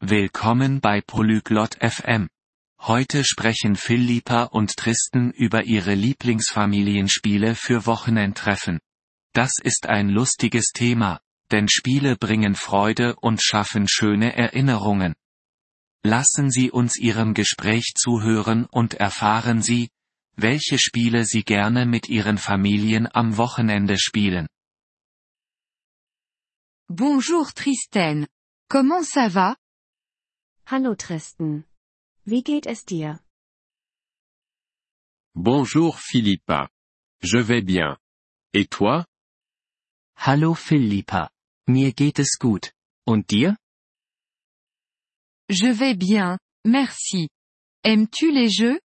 Willkommen bei Polyglot FM. Heute sprechen Philippa und Tristan über ihre Lieblingsfamilienspiele für Wochenendtreffen. Das ist ein lustiges Thema, denn Spiele bringen Freude und schaffen schöne Erinnerungen. Lassen Sie uns Ihrem Gespräch zuhören und erfahren Sie, welche Spiele Sie gerne mit Ihren Familien am Wochenende spielen. Bonjour Tristan. Comment ça va? Hallo Tristan. Wie geht es dir? Bonjour Philippa. Je vais bien. Et toi? Hallo Philippa. Mir geht es gut. Und dir? Je vais bien, merci. Aimes-tu les jeux?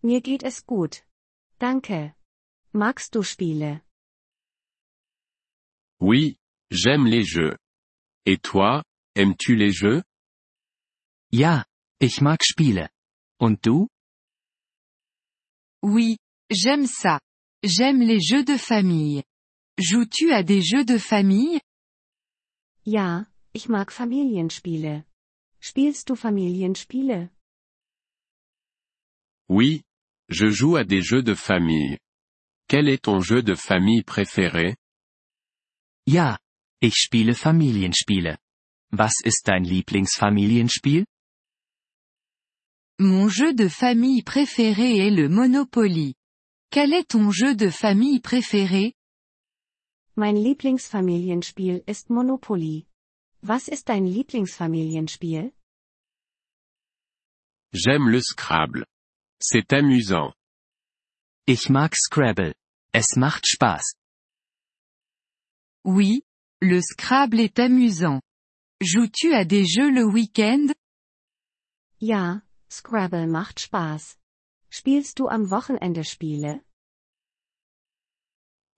Mir geht es gut. Danke. Magst du Spiele? Oui, j'aime les jeux. Et toi, aimes-tu les jeux? Ja, ich mag Spiele. Und du? Oui, j'aime ça. J'aime les jeux de famille. Joues-tu à des jeux de famille? Ja, ich mag Familienspiele. Spielst du Familienspiele? Oui, je joue à des jeux de famille. Quel est ton jeu de famille préféré? Ja, ich spiele Familienspiele. Was ist dein Lieblingsfamilienspiel? Mon jeu de famille préféré est le Monopoly. Quel est ton jeu de famille préféré? Mein Lieblingsfamilienspiel ist Monopoly. Was ist dein Lieblingsfamilienspiel? J'aime le Scrabble. C'est amusant. Ich mag Scrabble. Es macht Spaß. Oui, le Scrabble est amusant. Joues-tu à des jeux le week-end? Ja, Scrabble macht Spaß. Spielst du am Wochenende Spiele?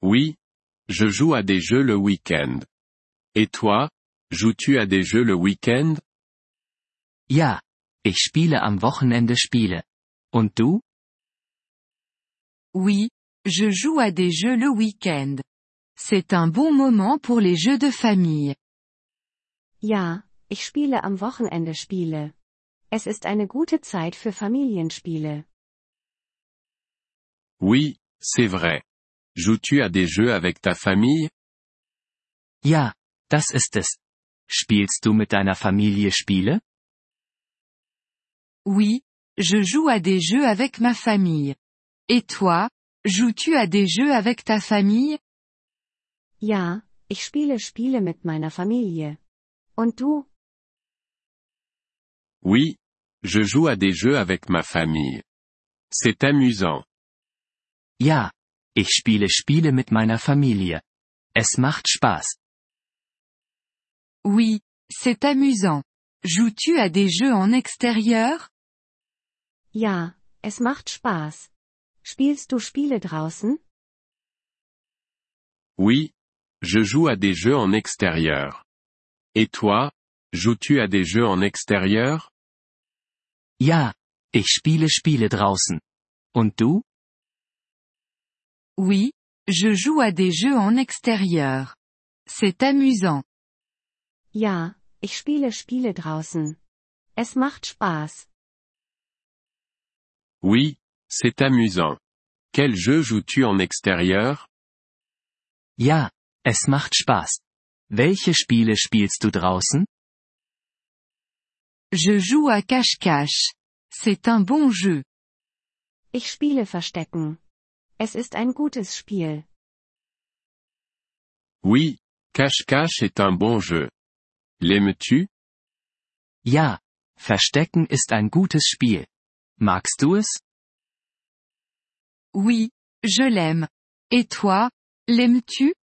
Oui, je joue à des jeux le week-end. Et toi, joues-tu à des jeux le week-end? Ja, ich spiele am Wochenende Spiele. Und du? Oui, je joue à des jeux le week-end. C'est un bon moment pour les jeux de famille. Ja, ich spiele am Wochenende Spiele. Es ist eine gute Zeit für Familienspiele. Oui, c'est vrai. Joues-tu à des jeux avec ta famille? Ja, das ist es. Spielst du mit deiner Familie Spiele? Oui, je joue à des jeux avec ma famille. Et toi, joues-tu à des jeux avec ta famille? Ja, ich spiele Spiele mit meiner Familie. Und du? Oui, je joue à des jeux avec ma famille. C'est amusant. Ja, ich spiele Spiele mit meiner Familie. Es macht Spaß. Oui, c'est amusant. Joues-tu à des jeux en extérieur? Ja, es macht Spaß. Spielst du Spiele draußen? Oui, je joue à des jeux en extérieur. Et toi, joues-tu à des jeux en extérieur? Ja, ich spiele Spiele draußen. Und du? Oui, je joue à des jeux en extérieur. C'est amusant. Ja, ich spiele Spiele draußen. Es macht Spaß. Oui, c'est amusant. Quel jeu joues-tu en extérieur? Ja, es macht Spaß. Welche Spiele spielst du draußen? Je joue à cache-cache. C'est un bon jeu. Ich spiele Verstecken. Es ist ein gutes Spiel. Oui, cache-cache est un bon jeu. L'aimes-tu? Ja, Verstecken ist ein gutes Spiel. Magst du es? Oui, je l'aime. Et toi, l'aimes-tu?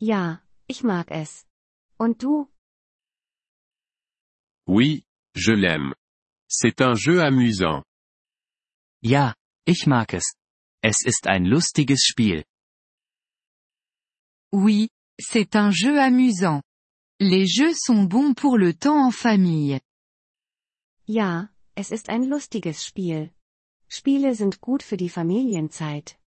Ja, ich mag es. Und du? Oui, je l'aime. C'est un jeu amusant. Ja, ich mag es. Es ist ein lustiges Spiel. Oui, c'est un jeu amusant. Les jeux sont bons pour le temps en famille. Ja, es ist ein lustiges Spiel. Spiele sind gut für die Familienzeit.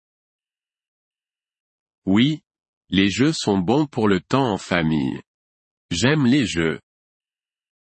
Oui, les jeux sont bons pour le temps en famille. J'aime les jeux.